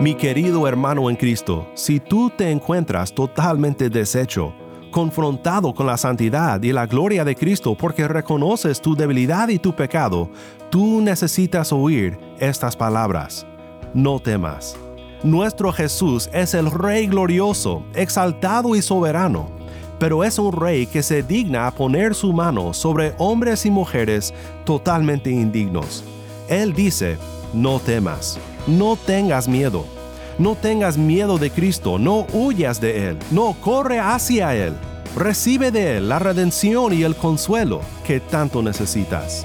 Mi querido hermano en Cristo, si tú te encuentras totalmente deshecho, confrontado con la santidad y la gloria de Cristo porque reconoces tu debilidad y tu pecado, tú necesitas oír estas palabras. No temas. Nuestro Jesús es el Rey glorioso, exaltado y soberano, pero es un Rey que se digna a poner su mano sobre hombres y mujeres totalmente indignos. Él dice, no temas, no tengas miedo no tengas miedo de Cristo, no huyas de Él, no corre hacia Él. Recibe de Él la redención y el consuelo que tanto necesitas.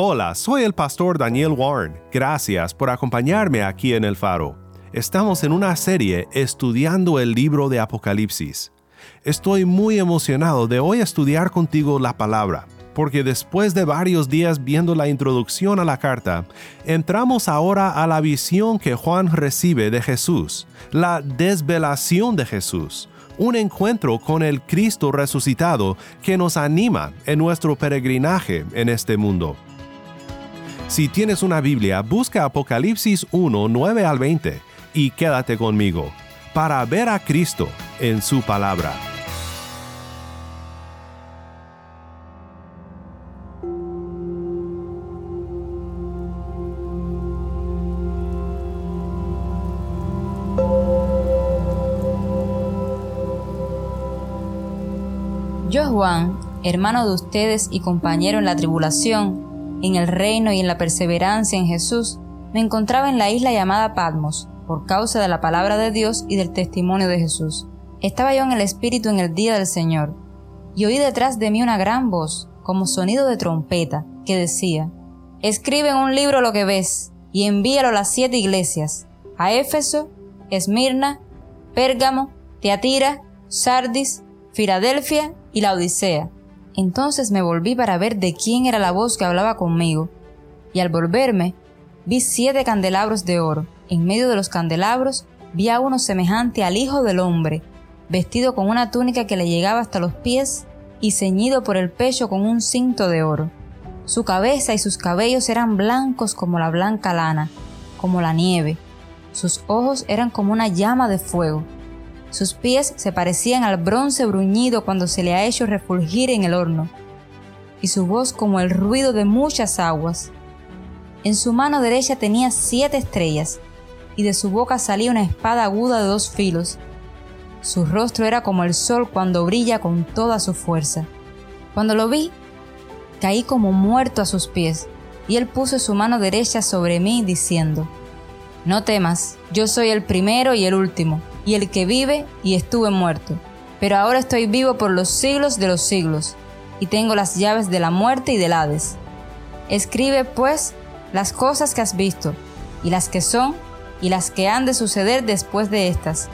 Hola, soy el pastor Daniel Warren. Gracias por acompañarme aquí en el faro. Estamos en una serie estudiando el libro de Apocalipsis. Estoy muy emocionado de hoy estudiar contigo la palabra, porque después de varios días viendo la introducción a la carta, entramos ahora a la visión que Juan recibe de Jesús, la desvelación de Jesús, un encuentro con el Cristo resucitado que nos anima en nuestro peregrinaje en este mundo. Si tienes una Biblia, busca Apocalipsis 1, 9 al 20 y quédate conmigo para ver a Cristo en su palabra. Yo, Juan, hermano de ustedes y compañero en la tribulación, en el reino y en la perseverancia en Jesús, me encontraba en la isla llamada Patmos, por causa de la palabra de Dios y del testimonio de Jesús. Estaba yo en el Espíritu en el día del Señor, y oí detrás de mí una gran voz, como sonido de trompeta, que decía, Escribe en un libro lo que ves, y envíalo a las siete iglesias, a Éfeso, Esmirna, Pérgamo, Teatira, Sardis, Filadelfia y la Odisea. Entonces me volví para ver de quién era la voz que hablaba conmigo, y al volverme vi siete candelabros de oro. En medio de los candelabros vi a uno semejante al Hijo del Hombre, vestido con una túnica que le llegaba hasta los pies y ceñido por el pecho con un cinto de oro. Su cabeza y sus cabellos eran blancos como la blanca lana, como la nieve. Sus ojos eran como una llama de fuego sus pies se parecían al bronce bruñido cuando se le ha hecho refulgir en el horno, y su voz como el ruido de muchas aguas. En su mano derecha tenía siete estrellas, y de su boca salía una espada aguda de dos filos. Su rostro era como el sol cuando brilla con toda su fuerza. Cuando lo vi, caí como muerto a sus pies, y él puso su mano derecha sobre mí, diciendo, No temas, yo soy el primero y el último y el que vive y estuve muerto. Pero ahora estoy vivo por los siglos de los siglos, y tengo las llaves de la muerte y del Hades. Escribe, pues, las cosas que has visto, y las que son, y las que han de suceder después de estas.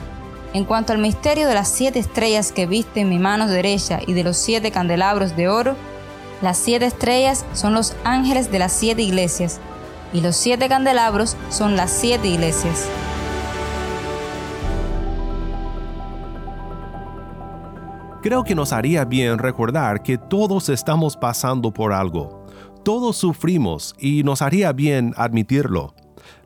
En cuanto al misterio de las siete estrellas que viste en mi mano derecha y de los siete candelabros de oro, las siete estrellas son los ángeles de las siete iglesias, y los siete candelabros son las siete iglesias. Creo que nos haría bien recordar que todos estamos pasando por algo. Todos sufrimos y nos haría bien admitirlo.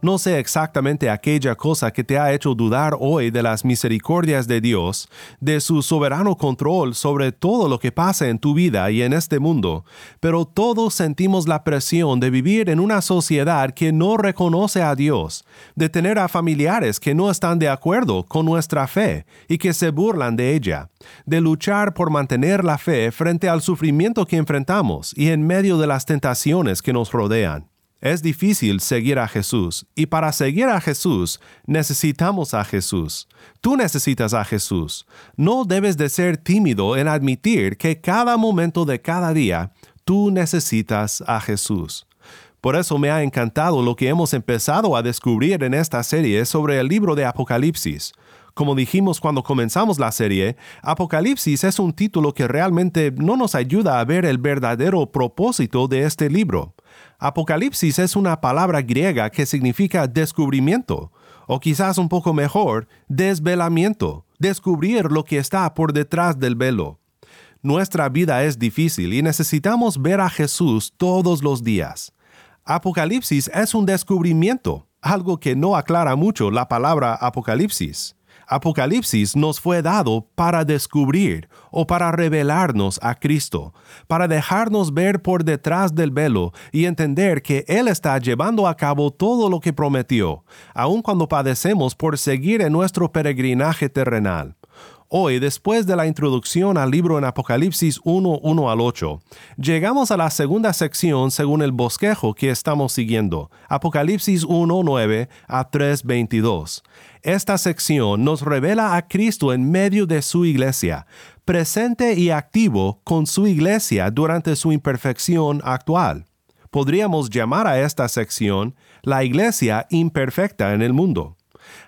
No sé exactamente aquella cosa que te ha hecho dudar hoy de las misericordias de Dios, de su soberano control sobre todo lo que pasa en tu vida y en este mundo, pero todos sentimos la presión de vivir en una sociedad que no reconoce a Dios, de tener a familiares que no están de acuerdo con nuestra fe y que se burlan de ella, de luchar por mantener la fe frente al sufrimiento que enfrentamos y en medio de las tentaciones que nos rodean. Es difícil seguir a Jesús y para seguir a Jesús necesitamos a Jesús. Tú necesitas a Jesús. No debes de ser tímido en admitir que cada momento de cada día tú necesitas a Jesús. Por eso me ha encantado lo que hemos empezado a descubrir en esta serie sobre el libro de Apocalipsis. Como dijimos cuando comenzamos la serie, Apocalipsis es un título que realmente no nos ayuda a ver el verdadero propósito de este libro. Apocalipsis es una palabra griega que significa descubrimiento, o quizás un poco mejor, desvelamiento, descubrir lo que está por detrás del velo. Nuestra vida es difícil y necesitamos ver a Jesús todos los días. Apocalipsis es un descubrimiento, algo que no aclara mucho la palabra Apocalipsis. Apocalipsis nos fue dado para descubrir o para revelarnos a Cristo, para dejarnos ver por detrás del velo y entender que Él está llevando a cabo todo lo que prometió, aun cuando padecemos por seguir en nuestro peregrinaje terrenal. Hoy, después de la introducción al libro en Apocalipsis 1, 1 al 8, llegamos a la segunda sección según el bosquejo que estamos siguiendo, Apocalipsis 1, 9 a 3, 22. Esta sección nos revela a Cristo en medio de su iglesia, presente y activo con su iglesia durante su imperfección actual. Podríamos llamar a esta sección la iglesia imperfecta en el mundo.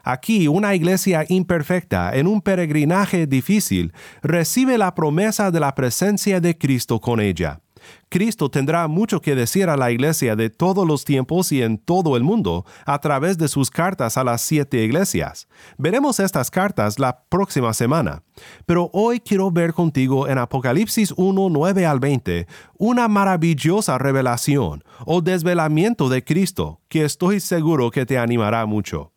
Aquí una iglesia imperfecta en un peregrinaje difícil recibe la promesa de la presencia de Cristo con ella. Cristo tendrá mucho que decir a la iglesia de todos los tiempos y en todo el mundo a través de sus cartas a las siete iglesias. Veremos estas cartas la próxima semana. Pero hoy quiero ver contigo en Apocalipsis 1, 9 al 20 una maravillosa revelación o desvelamiento de Cristo que estoy seguro que te animará mucho.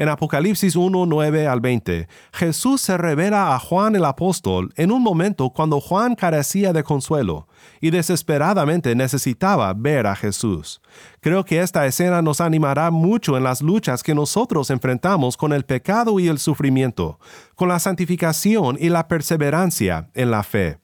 En Apocalipsis 1, 9 al 20, Jesús se revela a Juan el apóstol en un momento cuando Juan carecía de consuelo y desesperadamente necesitaba ver a Jesús. Creo que esta escena nos animará mucho en las luchas que nosotros enfrentamos con el pecado y el sufrimiento, con la santificación y la perseverancia en la fe.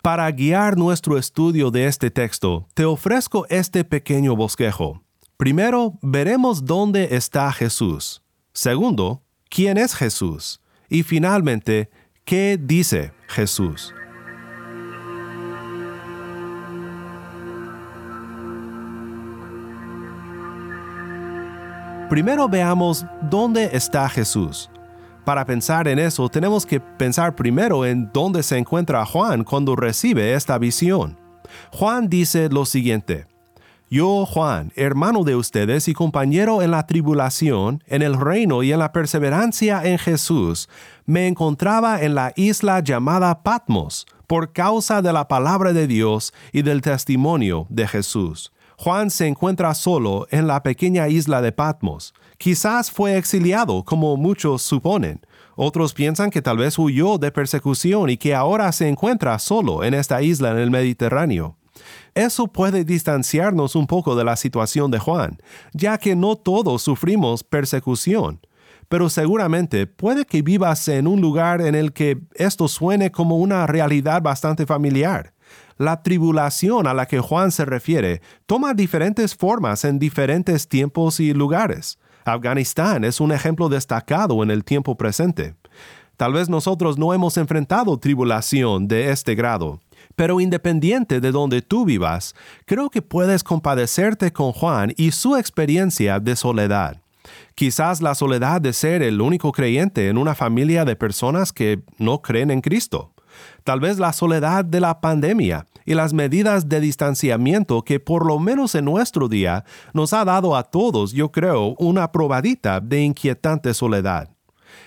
Para guiar nuestro estudio de este texto, te ofrezco este pequeño bosquejo. Primero, veremos dónde está Jesús. Segundo, ¿quién es Jesús? Y finalmente, ¿qué dice Jesús? Primero veamos dónde está Jesús. Para pensar en eso tenemos que pensar primero en dónde se encuentra Juan cuando recibe esta visión. Juan dice lo siguiente, yo, Juan, hermano de ustedes y compañero en la tribulación, en el reino y en la perseverancia en Jesús, me encontraba en la isla llamada Patmos, por causa de la palabra de Dios y del testimonio de Jesús. Juan se encuentra solo en la pequeña isla de Patmos. Quizás fue exiliado, como muchos suponen. Otros piensan que tal vez huyó de persecución y que ahora se encuentra solo en esta isla en el Mediterráneo. Eso puede distanciarnos un poco de la situación de Juan, ya que no todos sufrimos persecución. Pero seguramente puede que vivas en un lugar en el que esto suene como una realidad bastante familiar. La tribulación a la que Juan se refiere toma diferentes formas en diferentes tiempos y lugares. Afganistán es un ejemplo destacado en el tiempo presente. Tal vez nosotros no hemos enfrentado tribulación de este grado, pero independiente de donde tú vivas, creo que puedes compadecerte con Juan y su experiencia de soledad. Quizás la soledad de ser el único creyente en una familia de personas que no creen en Cristo. Tal vez la soledad de la pandemia y las medidas de distanciamiento que por lo menos en nuestro día nos ha dado a todos, yo creo, una probadita de inquietante soledad.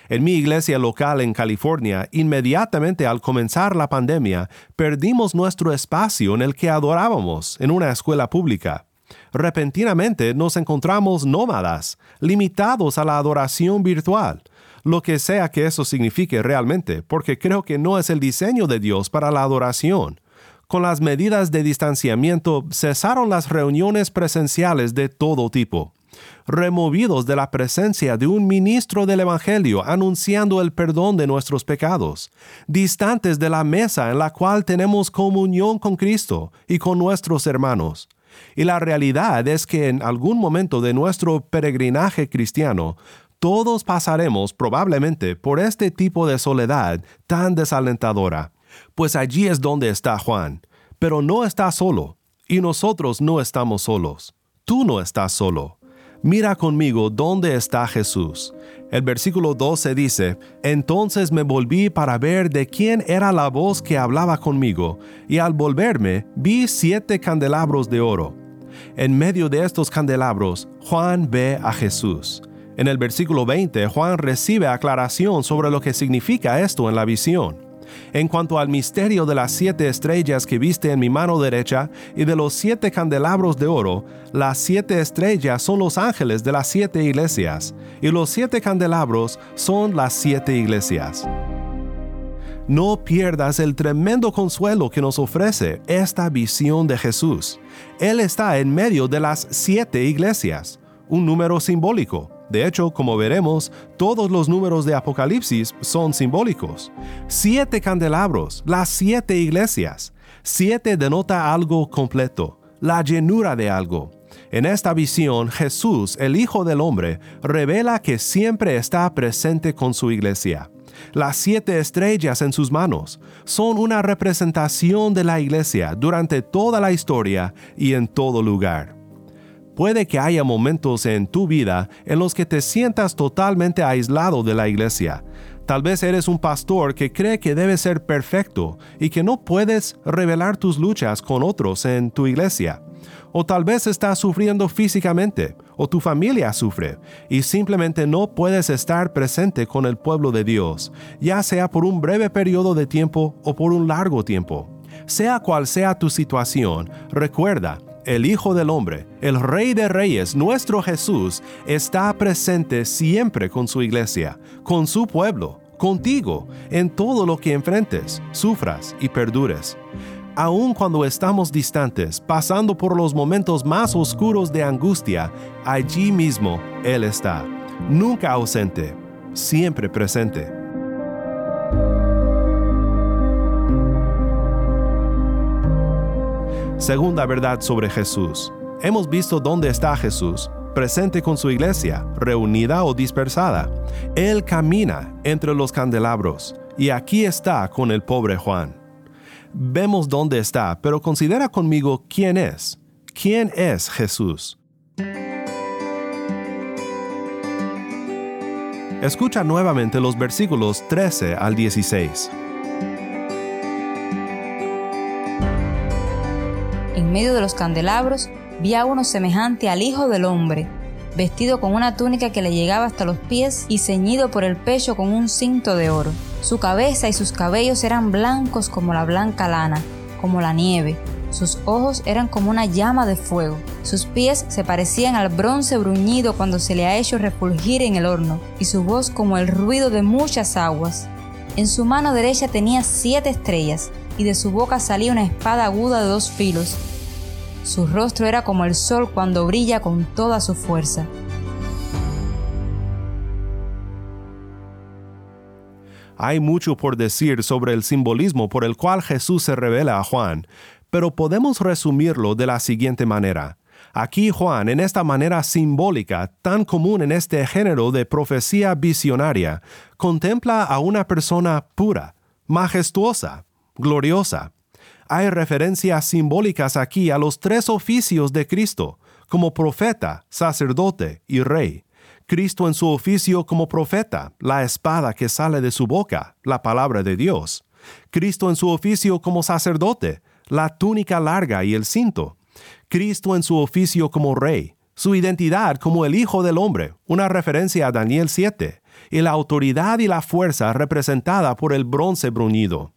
En mi iglesia local en California, inmediatamente al comenzar la pandemia, perdimos nuestro espacio en el que adorábamos en una escuela pública. Repentinamente nos encontramos nómadas, limitados a la adoración virtual, lo que sea que eso signifique realmente, porque creo que no es el diseño de Dios para la adoración. Con las medidas de distanciamiento cesaron las reuniones presenciales de todo tipo removidos de la presencia de un ministro del Evangelio anunciando el perdón de nuestros pecados, distantes de la mesa en la cual tenemos comunión con Cristo y con nuestros hermanos. Y la realidad es que en algún momento de nuestro peregrinaje cristiano, todos pasaremos probablemente por este tipo de soledad tan desalentadora. Pues allí es donde está Juan, pero no está solo, y nosotros no estamos solos. Tú no estás solo. Mira conmigo dónde está Jesús. El versículo 12 dice, Entonces me volví para ver de quién era la voz que hablaba conmigo, y al volverme vi siete candelabros de oro. En medio de estos candelabros, Juan ve a Jesús. En el versículo 20, Juan recibe aclaración sobre lo que significa esto en la visión. En cuanto al misterio de las siete estrellas que viste en mi mano derecha y de los siete candelabros de oro, las siete estrellas son los ángeles de las siete iglesias, y los siete candelabros son las siete iglesias. No pierdas el tremendo consuelo que nos ofrece esta visión de Jesús. Él está en medio de las siete iglesias, un número simbólico de hecho, como veremos, todos los números de Apocalipsis son simbólicos. Siete candelabros, las siete iglesias. Siete denota algo completo, la llenura de algo. En esta visión, Jesús, el Hijo del Hombre, revela que siempre está presente con su iglesia. Las siete estrellas en sus manos son una representación de la iglesia durante toda la historia y en todo lugar. Puede que haya momentos en tu vida en los que te sientas totalmente aislado de la iglesia. Tal vez eres un pastor que cree que debe ser perfecto y que no puedes revelar tus luchas con otros en tu iglesia. O tal vez estás sufriendo físicamente, o tu familia sufre, y simplemente no puedes estar presente con el pueblo de Dios, ya sea por un breve periodo de tiempo o por un largo tiempo. Sea cual sea tu situación, recuerda, el Hijo del Hombre, el Rey de Reyes, nuestro Jesús, está presente siempre con su iglesia, con su pueblo, contigo, en todo lo que enfrentes, sufras y perdures. Aun cuando estamos distantes, pasando por los momentos más oscuros de angustia, allí mismo Él está, nunca ausente, siempre presente. Segunda verdad sobre Jesús. Hemos visto dónde está Jesús, presente con su iglesia, reunida o dispersada. Él camina entre los candelabros y aquí está con el pobre Juan. Vemos dónde está, pero considera conmigo quién es. ¿Quién es Jesús? Escucha nuevamente los versículos 13 al 16. Medio de los candelabros, vi a uno semejante al Hijo del Hombre, vestido con una túnica que le llegaba hasta los pies y ceñido por el pecho con un cinto de oro. Su cabeza y sus cabellos eran blancos como la blanca lana, como la nieve. Sus ojos eran como una llama de fuego. Sus pies se parecían al bronce bruñido cuando se le ha hecho refulgir en el horno, y su voz como el ruido de muchas aguas. En su mano derecha tenía siete estrellas, y de su boca salía una espada aguda de dos filos. Su rostro era como el sol cuando brilla con toda su fuerza. Hay mucho por decir sobre el simbolismo por el cual Jesús se revela a Juan, pero podemos resumirlo de la siguiente manera. Aquí Juan, en esta manera simbólica, tan común en este género de profecía visionaria, contempla a una persona pura, majestuosa, gloriosa. Hay referencias simbólicas aquí a los tres oficios de Cristo, como profeta, sacerdote y rey. Cristo en su oficio como profeta, la espada que sale de su boca, la palabra de Dios. Cristo en su oficio como sacerdote, la túnica larga y el cinto. Cristo en su oficio como rey, su identidad como el Hijo del Hombre, una referencia a Daniel 7, y la autoridad y la fuerza representada por el bronce bruñido.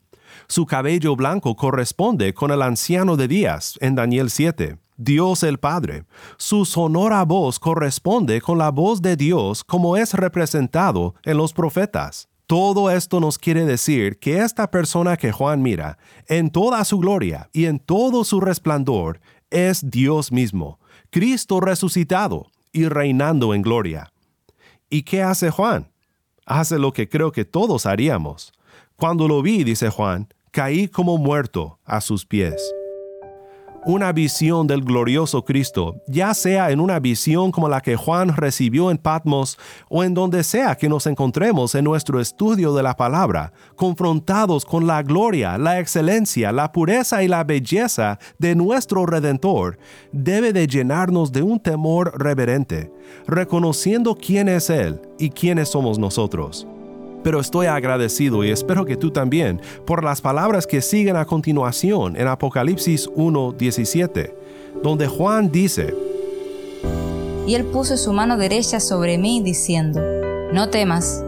Su cabello blanco corresponde con el anciano de días en Daniel 7, Dios el Padre. Su sonora voz corresponde con la voz de Dios como es representado en los profetas. Todo esto nos quiere decir que esta persona que Juan mira, en toda su gloria y en todo su resplandor, es Dios mismo, Cristo resucitado y reinando en gloria. ¿Y qué hace Juan? Hace lo que creo que todos haríamos. Cuando lo vi, dice Juan, caí como muerto a sus pies. Una visión del glorioso Cristo, ya sea en una visión como la que Juan recibió en Patmos o en donde sea que nos encontremos en nuestro estudio de la palabra, confrontados con la gloria, la excelencia, la pureza y la belleza de nuestro Redentor, debe de llenarnos de un temor reverente, reconociendo quién es Él y quiénes somos nosotros pero estoy agradecido y espero que tú también por las palabras que siguen a continuación en Apocalipsis 1.17, donde Juan dice, Y él puso su mano derecha sobre mí diciendo, No temas.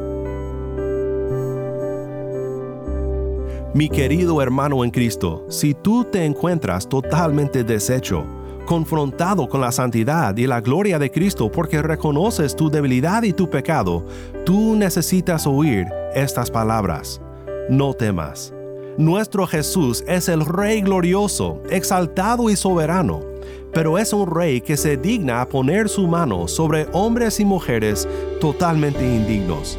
Mi querido hermano en Cristo, si tú te encuentras totalmente deshecho, confrontado con la santidad y la gloria de Cristo porque reconoces tu debilidad y tu pecado, tú necesitas oír estas palabras. No temas. Nuestro Jesús es el Rey glorioso, exaltado y soberano, pero es un Rey que se digna a poner su mano sobre hombres y mujeres totalmente indignos.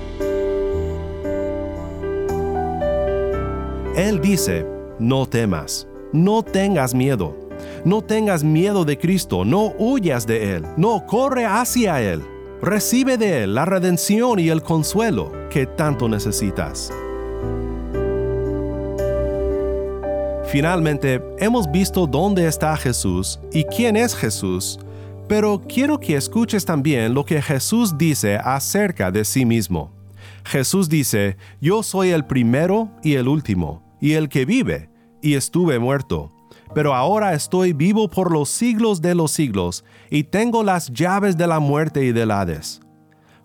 Él dice, no temas, no tengas miedo no tengas miedo de Cristo, no huyas de Él, no corre hacia Él. Recibe de Él la redención y el consuelo que tanto necesitas. Finalmente, hemos visto dónde está Jesús y quién es Jesús, pero quiero que escuches también lo que Jesús dice acerca de sí mismo. Jesús dice, yo soy el primero y el último, y el que vive, y estuve muerto pero ahora estoy vivo por los siglos de los siglos, y tengo las llaves de la muerte y del Hades.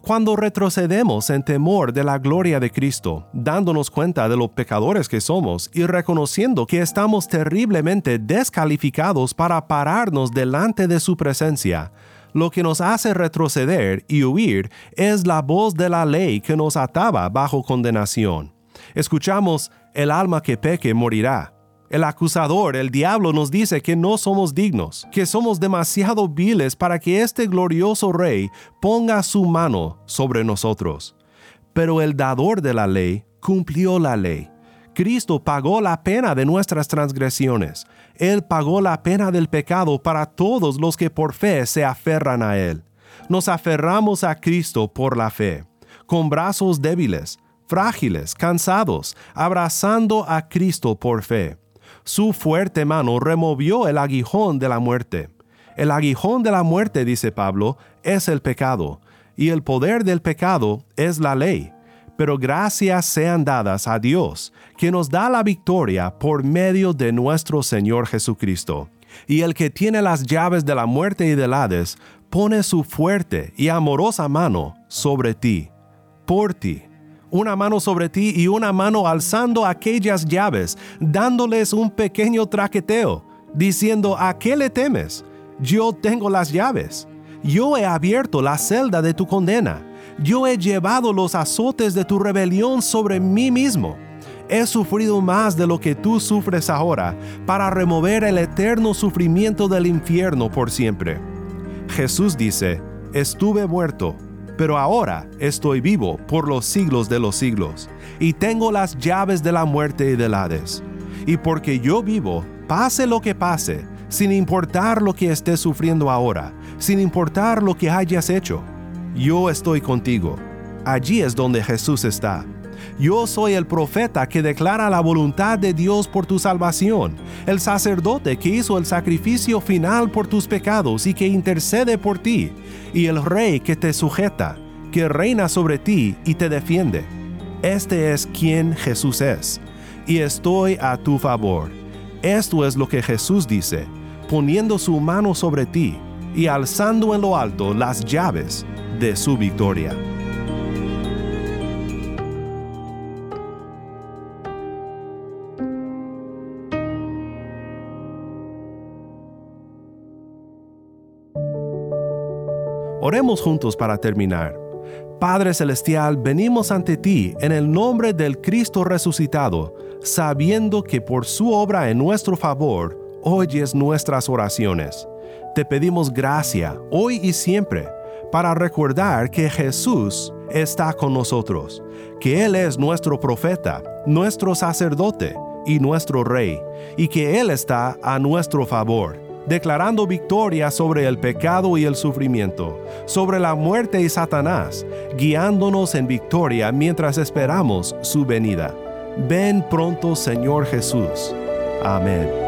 Cuando retrocedemos en temor de la gloria de Cristo, dándonos cuenta de los pecadores que somos y reconociendo que estamos terriblemente descalificados para pararnos delante de su presencia, lo que nos hace retroceder y huir es la voz de la ley que nos ataba bajo condenación. Escuchamos, el alma que peque morirá el acusador, el diablo, nos dice que no somos dignos, que somos demasiado viles para que este glorioso Rey ponga su mano sobre nosotros. Pero el dador de la ley cumplió la ley. Cristo pagó la pena de nuestras transgresiones. Él pagó la pena del pecado para todos los que por fe se aferran a Él. Nos aferramos a Cristo por la fe, con brazos débiles, frágiles, cansados, abrazando a Cristo por fe su fuerte mano removió el aguijón de la muerte. El aguijón de la muerte, dice Pablo, es el pecado, y el poder del pecado es la ley. Pero gracias sean dadas a Dios, que nos da la victoria por medio de nuestro Señor Jesucristo. Y el que tiene las llaves de la muerte y del Hades, pone su fuerte y amorosa mano sobre ti, por ti una mano sobre ti y una mano alzando aquellas llaves, dándoles un pequeño traqueteo, diciendo, ¿a qué le temes? Yo tengo las llaves. Yo he abierto la celda de tu condena. Yo he llevado los azotes de tu rebelión sobre mí mismo. He sufrido más de lo que tú sufres ahora para remover el eterno sufrimiento del infierno por siempre. Jesús dice, estuve muerto pero ahora estoy vivo por los siglos de los siglos, y tengo las llaves de la muerte y del Hades. Y porque yo vivo, pase lo que pase, sin importar lo que estés sufriendo ahora, sin importar lo que hayas hecho, yo estoy contigo. Allí es donde Jesús está yo soy el profeta que declara la voluntad de Dios por tu salvación, el sacerdote que hizo el sacrificio final por tus pecados y que intercede por ti, y el rey que te sujeta, que reina sobre ti y te defiende. Este es quien Jesús es, y estoy a tu favor. Esto es lo que Jesús dice, poniendo su mano sobre ti y alzando en lo alto las llaves de su victoria. Oremos juntos para terminar. Padre Celestial, venimos ante ti en el nombre del Cristo resucitado, sabiendo que por su obra en nuestro favor oyes nuestras oraciones. Te pedimos gracia hoy y siempre para recordar que Jesús está con nosotros, que Él es nuestro profeta, nuestro sacerdote y nuestro rey, y que Él está a nuestro favor declarando victoria sobre el pecado y el sufrimiento, sobre la muerte y Satanás, guiándonos en victoria mientras esperamos su venida. Ven pronto, Señor Jesús. Amén.